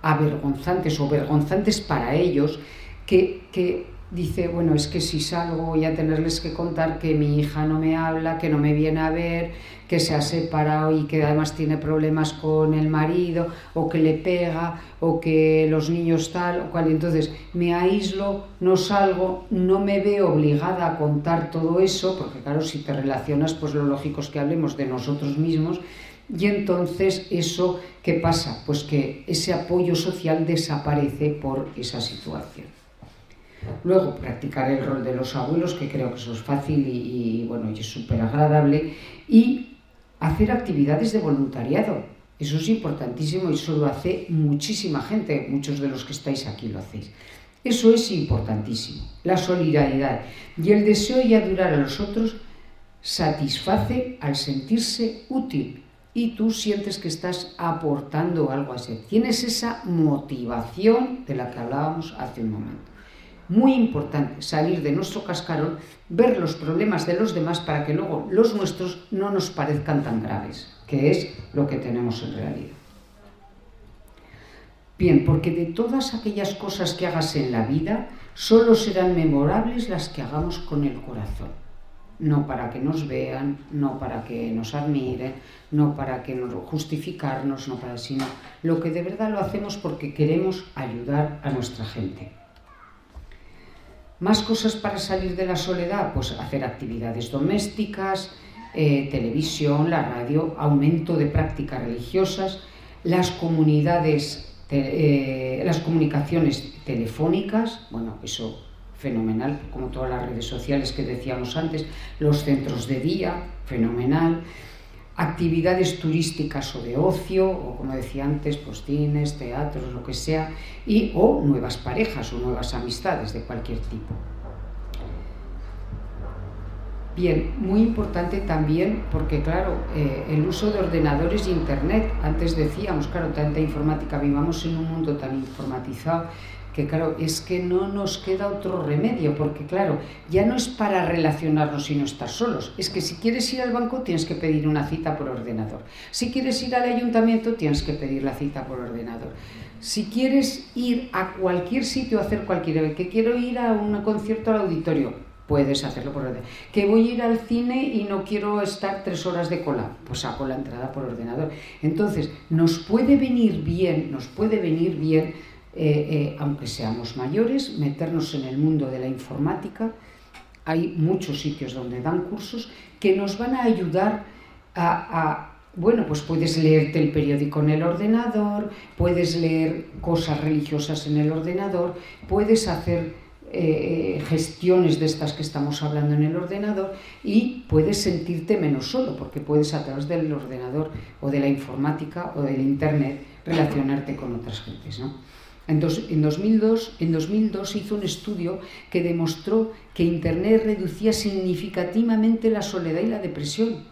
avergonzantes o vergonzantes para ellos, que, que dice, bueno, es que si salgo voy a tenerles que contar que mi hija no me habla, que no me viene a ver, que se ha separado y que además tiene problemas con el marido, o que le pega, o que los niños tal, o cual. Entonces me aíslo, no salgo, no me veo obligada a contar todo eso, porque claro, si te relacionas, pues lo lógico es que hablemos de nosotros mismos, y entonces eso, ¿qué pasa? Pues que ese apoyo social desaparece por esa situación. Luego, practicar el rol de los abuelos, que creo que eso es fácil y, bueno, y es súper agradable. Y hacer actividades de voluntariado. Eso es importantísimo y eso lo hace muchísima gente. Muchos de los que estáis aquí lo hacéis. Eso es importantísimo. La solidaridad y el deseo de ayudar a los otros satisface al sentirse útil y tú sientes que estás aportando algo a ese. Tienes esa motivación de la que hablábamos hace un momento. Muy importante salir de nuestro cascarón, ver los problemas de los demás para que luego los nuestros no nos parezcan tan graves, que es lo que tenemos en realidad. Bien, porque de todas aquellas cosas que hagas en la vida, solo serán memorables las que hagamos con el corazón no para que nos vean, no para que nos admiren, no para que nos justificarnos, no para sino lo que de verdad lo hacemos porque queremos ayudar a nuestra gente. Más cosas para salir de la soledad, pues hacer actividades domésticas, eh, televisión, la radio, aumento de prácticas religiosas, las comunidades, eh, las comunicaciones telefónicas, bueno, eso fenomenal, como todas las redes sociales que decíamos antes, los centros de día, fenomenal, actividades turísticas o de ocio, o como decía antes, pues teatros, lo que sea, y o nuevas parejas o nuevas amistades de cualquier tipo. Bien, muy importante también porque, claro, eh, el uso de ordenadores y Internet, antes decíamos, claro, tanta informática, vivamos en un mundo tan informatizado que claro, es que no nos queda otro remedio, porque claro, ya no es para relacionarnos y no estar solos, es que si quieres ir al banco tienes que pedir una cita por ordenador, si quieres ir al ayuntamiento tienes que pedir la cita por ordenador, si quieres ir a cualquier sitio a hacer cualquier, que quiero ir a un concierto al auditorio, puedes hacerlo por ordenador. Que voy a ir al cine y no quiero estar tres horas de cola, pues saco la entrada por ordenador. Entonces, nos puede venir bien, nos puede venir bien eh, eh, aunque seamos mayores, meternos en el mundo de la informática. Hay muchos sitios donde dan cursos que nos van a ayudar a, bueno, pues puedes leerte el periódico en el ordenador, puedes leer cosas religiosas en el ordenador, puedes hacer eh, gestiones de estas que estamos hablando en el ordenador y puedes sentirte menos solo porque puedes a través del ordenador o de la informática o del internet relacionarte con otras gentes. ¿no? En, 2002, en 2002 hizo un estudio que demostró que Internet reducía significativamente la soledad y la depresión,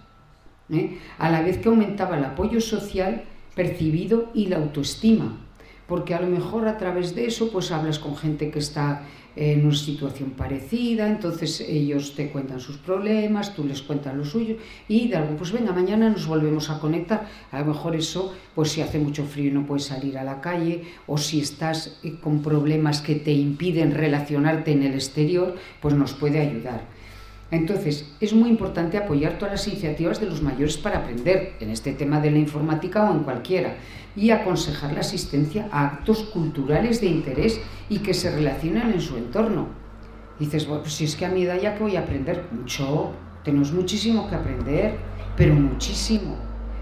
¿eh? a la vez que aumentaba el apoyo social percibido y la autoestima, porque a lo mejor a través de eso pues hablas con gente que está en una situación parecida, entonces ellos te cuentan sus problemas, tú les cuentas lo suyo y de algo, pues venga, mañana nos volvemos a conectar. A lo mejor eso, pues si hace mucho frío y no puedes salir a la calle o si estás eh, con problemas que te impiden relacionarte en el exterior, pues nos puede ayudar. Entonces, es muy importante apoyar todas las iniciativas de los mayores para aprender en este tema de la informática o en cualquiera y aconsejar la asistencia a actos culturales de interés y que se relacionan en su entorno. dices, pues si es que a mi edad ya que voy a aprender mucho, tenemos muchísimo que aprender pero muchísimo.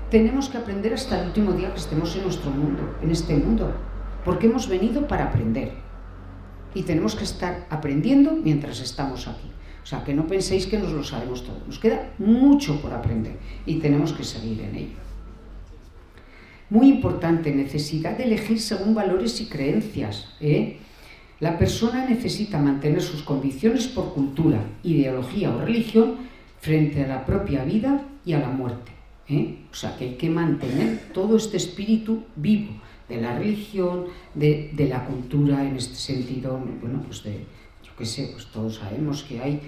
Tenemos que aprender hasta el último día que estemos en nuestro mundo, en este mundo, porque hemos venido para aprender. Y tenemos que estar aprendiendo mientras estamos aquí. O sea, que no penséis que nos lo sabemos todo. Nos queda mucho por aprender y tenemos que seguir en ello. Muy importante, necesidad de elegir según valores y creencias. ¿eh? La persona necesita mantener sus convicciones por cultura, ideología o religión frente a la propia vida y a la muerte. ¿eh? O sea que hay que mantener todo este espíritu vivo de la religión, de, la cultura en este sentido, bueno, pues de, yo qué sé, pues todos sabemos que hay,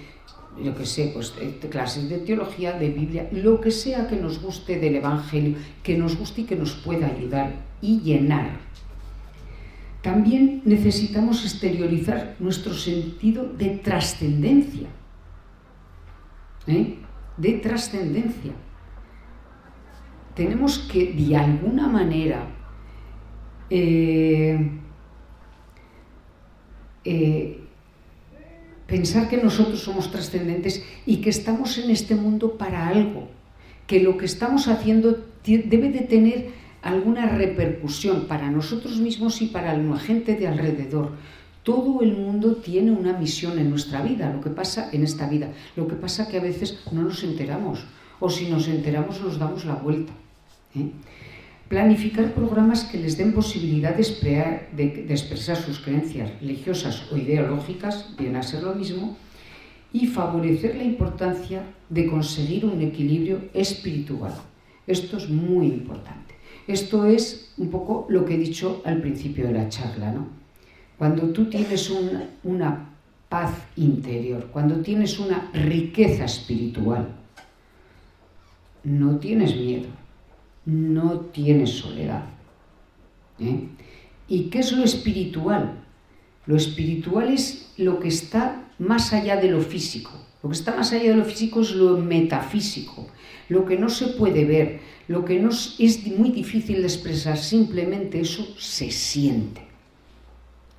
yo qué sé, pues clases de teología, de Biblia, lo que sea que nos guste del Evangelio, que nos guste y que nos pueda ayudar y llenar. También necesitamos exteriorizar nuestro sentido de trascendencia. ¿eh? De trascendencia. Tenemos que, de alguna manera, eh, eh, pensar que nosotros somos trascendentes y que estamos en este mundo para algo, que lo que estamos haciendo debe de tener alguna repercusión para nosotros mismos y para la gente de alrededor. Todo el mundo tiene una misión en nuestra vida, lo que pasa en esta vida. Lo que pasa que a veces no nos enteramos o si nos enteramos nos damos la vuelta. ¿eh? Planificar programas que les den posibilidad de, expresar sus creencias religiosas o ideológicas, viene a ser lo mismo, y favorecer la importancia de conseguir un equilibrio espiritual. Esto es muy importante. Esto es un poco lo que he dicho al principio de la charla, ¿no? Cuando tú tienes una paz interior, cuando tienes una riqueza espiritual, no tienes miedo, no tienes soledad. ¿eh? ¿Y qué es lo espiritual? Lo espiritual es lo que está más allá de lo físico. Lo que está más allá de lo físico es lo metafísico, lo que no se puede ver, lo que no es muy difícil de expresar, simplemente eso se siente.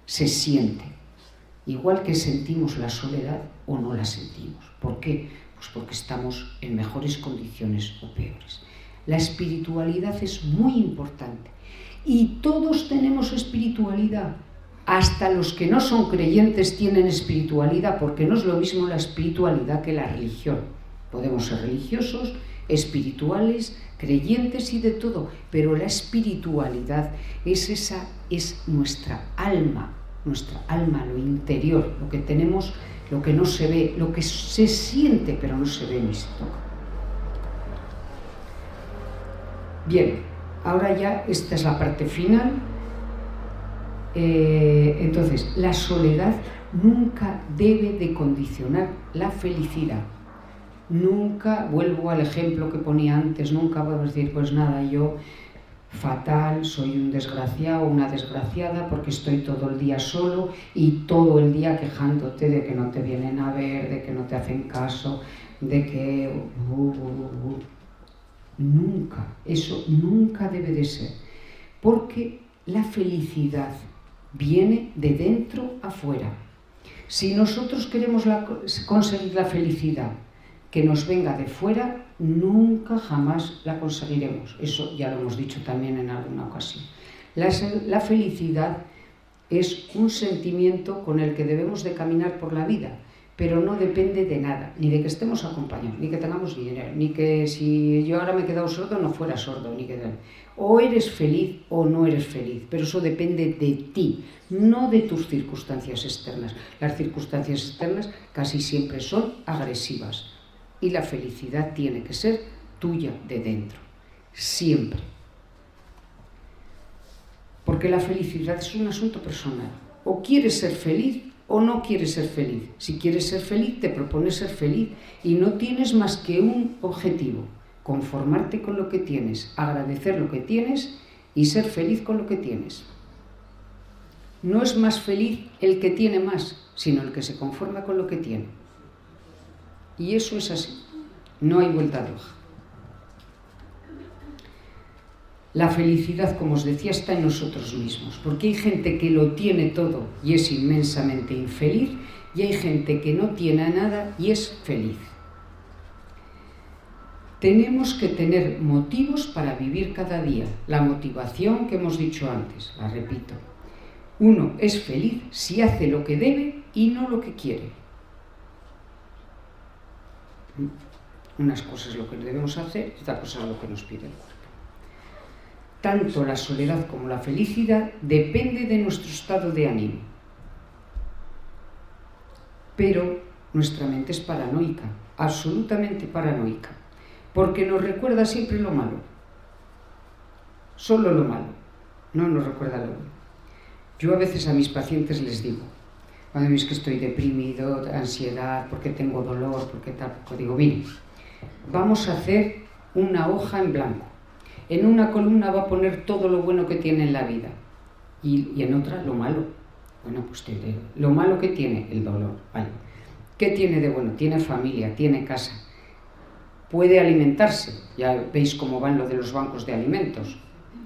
Se siente. Igual que sentimos la soledad o no la sentimos. ¿Por qué? Pues porque estamos en mejores condiciones o peores. La espiritualidad es muy importante. Y todos tenemos espiritualidad. Hasta los que no son creyentes tienen espiritualidad, porque no es lo mismo la espiritualidad que la religión. Podemos ser religiosos, espirituales, creyentes y de todo, pero la espiritualidad es esa es nuestra alma, nuestra alma, lo interior, lo que tenemos, lo que no se ve, lo que se siente pero no se ve ni se toca. Bien, ahora ya esta es la parte final. Eh, entonces, la soledad nunca debe de condicionar la felicidad. Nunca, vuelvo al ejemplo que ponía antes, nunca a decir, pues nada, yo fatal, soy un desgraciado, una desgraciada, porque estoy todo el día solo y todo el día quejándote de que no te vienen a ver, de que no te hacen caso, de que... Uh, uh, uh, Nunca, eso nunca debe de ser. Porque la felicidad viene de dentro a fuera. Si nosotros queremos conseguir la felicidad que nos venga de fuera, nunca jamás la conseguiremos. Eso ya lo hemos dicho también en alguna ocasión. la felicidad es un sentimiento con el que debemos de caminar por la vida pero no depende de nada, ni de que estemos acompañados, ni que tengamos dinero, ni que si yo ahora me he quedado sordo no fuera sordo, ni que o eres feliz o no eres feliz, pero eso depende de ti, no de tus circunstancias externas. Las circunstancias externas casi siempre son agresivas y la felicidad tiene que ser tuya de dentro, siempre. Porque la felicidad es un asunto personal. O quieres ser feliz o no quieres ser feliz. Si quieres ser feliz, te propones ser feliz y no tienes más que un objetivo, conformarte con lo que tienes, agradecer lo que tienes y ser feliz con lo que tienes. No es más feliz el que tiene más, sino el que se conforma con lo que tiene. Y eso es así. No hay vuelta de hoja. La felicidad, como os decía, está en nosotros mismos, porque hay gente que lo tiene todo y es inmensamente infeliz, y hay gente que no tiene nada y es feliz. Tenemos que tener motivos para vivir cada día. La motivación que hemos dicho antes, la repito. Uno es feliz si hace lo que debe y no lo que quiere. Unas cosas lo que debemos hacer otra cosa es lo que nos pide el. Tanto la soledad como la felicidad depende de nuestro estado de ánimo. Pero nuestra mente es paranoica, absolutamente paranoica, porque nos recuerda siempre lo malo. Solo lo malo, no nos recuerda lo bueno. Yo a veces a mis pacientes les digo, cuando veis que estoy deprimido, ansiedad, porque tengo dolor, porque tal, digo, mire, vamos a hacer una hoja en blanco. En una columna va a poner todo lo bueno que tiene en la vida y, en otra lo malo. Bueno, pues te diré, lo malo que tiene, el dolor. ¿Qué tiene de bueno? Tiene familia, tiene casa, puede alimentarse. Ya veis cómo van lo de los bancos de alimentos.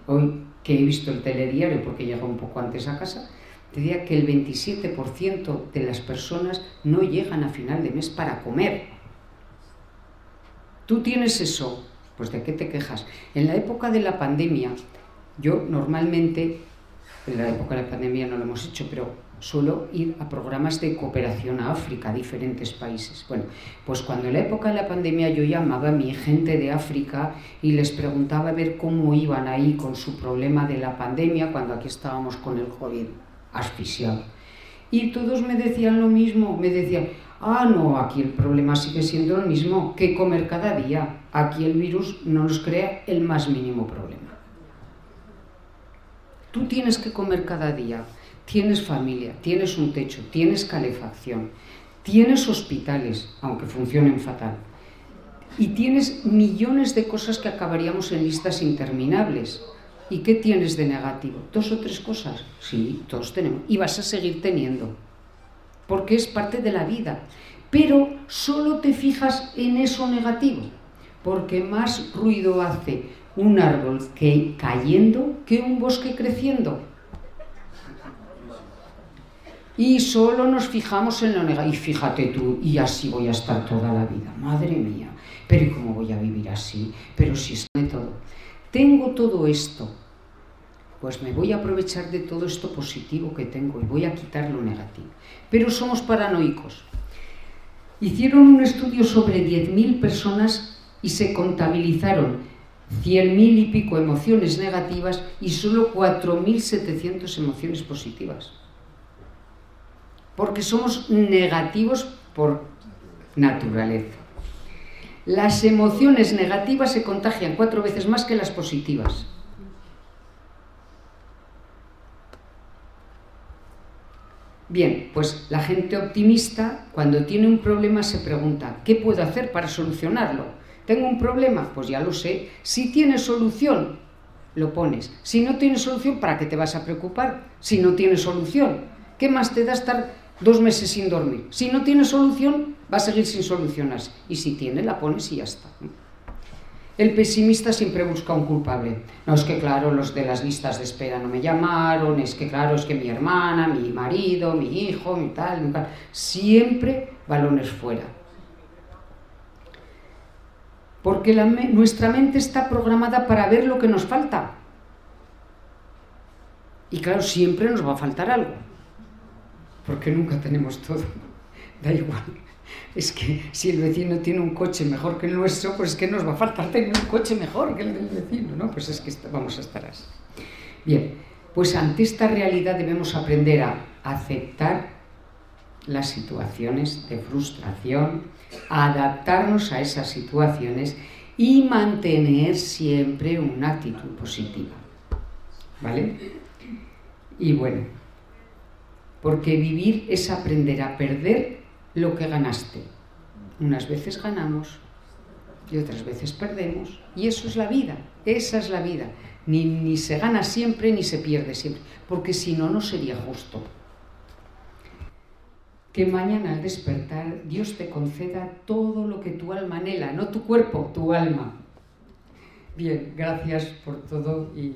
Hoy que he visto el telediario porque llega un poco antes a casa, decía que el 27% de las personas no llegan a final de mes para comer. Tú tienes eso, pues ¿de qué te quejas? En la época de la pandemia, yo normalmente, en la época de la pandemia no lo hemos hecho, pero suelo ir a programas de cooperación a África, a diferentes países. Bueno, pues cuando en la época de la pandemia yo llamaba a mi gente de África y les preguntaba a ver cómo iban ahí con su problema de la pandemia, cuando aquí estábamos con el COVID asfixiado. Y todos me decían lo mismo, me decían, Ah, no, aquí el problema sigue siendo el mismo, que comer cada día. Aquí el virus no nos crea el más mínimo problema. Tú tienes que comer cada día, tienes familia, tienes un techo, tienes calefacción, tienes hospitales, aunque funcionen fatal, y tienes millones de cosas que acabaríamos en listas interminables. ¿Y qué tienes de negativo? Dos o tres cosas. Sí, todos tenemos. Y vas a seguir teniendo porque es parte de la vida. Pero solo te fijas en eso negativo, porque más ruido hace un árbol que cayendo que un bosque creciendo. Y solo nos fijamos en lo negativo. Y fíjate tú, y así voy a estar toda la vida. Madre mía, pero ¿y cómo voy a vivir así? Pero si es de todo. Tengo todo esto, pues me voy a aprovechar de todo esto positivo que tengo y voy a quitar lo negativo. Pero somos paranoicos. Hicieron un estudio sobre 10.000 personas y se contabilizaron 100.000 y pico emociones negativas y solo 4.700 emociones positivas. Porque somos negativos por naturaleza. Las emociones negativas se contagian cuatro veces más que las positivas. Bien, pues la gente optimista cuando tiene un problema se pregunta, ¿qué puedo hacer para solucionarlo? ¿Tengo un problema? Pues ya lo sé. Si tiene solución, lo pones. Si no tiene solución, ¿para qué te vas a preocupar? Si no tiene solución, ¿qué más te da estar dos meses sin dormir? Si no tiene solución, va a seguir sin solucionarse. Y si tiene, la pones y ya está. El pesimista siempre busca un culpable. No es que, claro, los de las listas de espera no me llamaron, es que, claro, es que mi hermana, mi marido, mi hijo, mi tal, mi tal. Siempre balones fuera. Porque nuestra mente está programada para ver lo que nos falta. Y claro, siempre nos va a faltar algo. Porque nunca tenemos todo. Da igual es que si el vecino tiene un coche mejor que el nuestro, pues es que nos va a faltar tener un coche mejor que el del vecino, ¿no? Pues es que vamos a estar así. Bien, pues ante esta realidad debemos aprender a aceptar las situaciones de frustración, a adaptarnos a esas situaciones y mantener siempre una actitud positiva. ¿Vale? Y bueno, porque vivir es aprender a perder lo que ganaste. Unas veces ganamos y otras veces perdemos. Y eso es la vida, esa es la vida. Ni, ni se gana siempre ni se pierde siempre, porque si no, no sería justo. Que mañana al despertar Dios te conceda todo lo que tu alma anhela, no tu cuerpo, tu alma. Bien, gracias por todo y...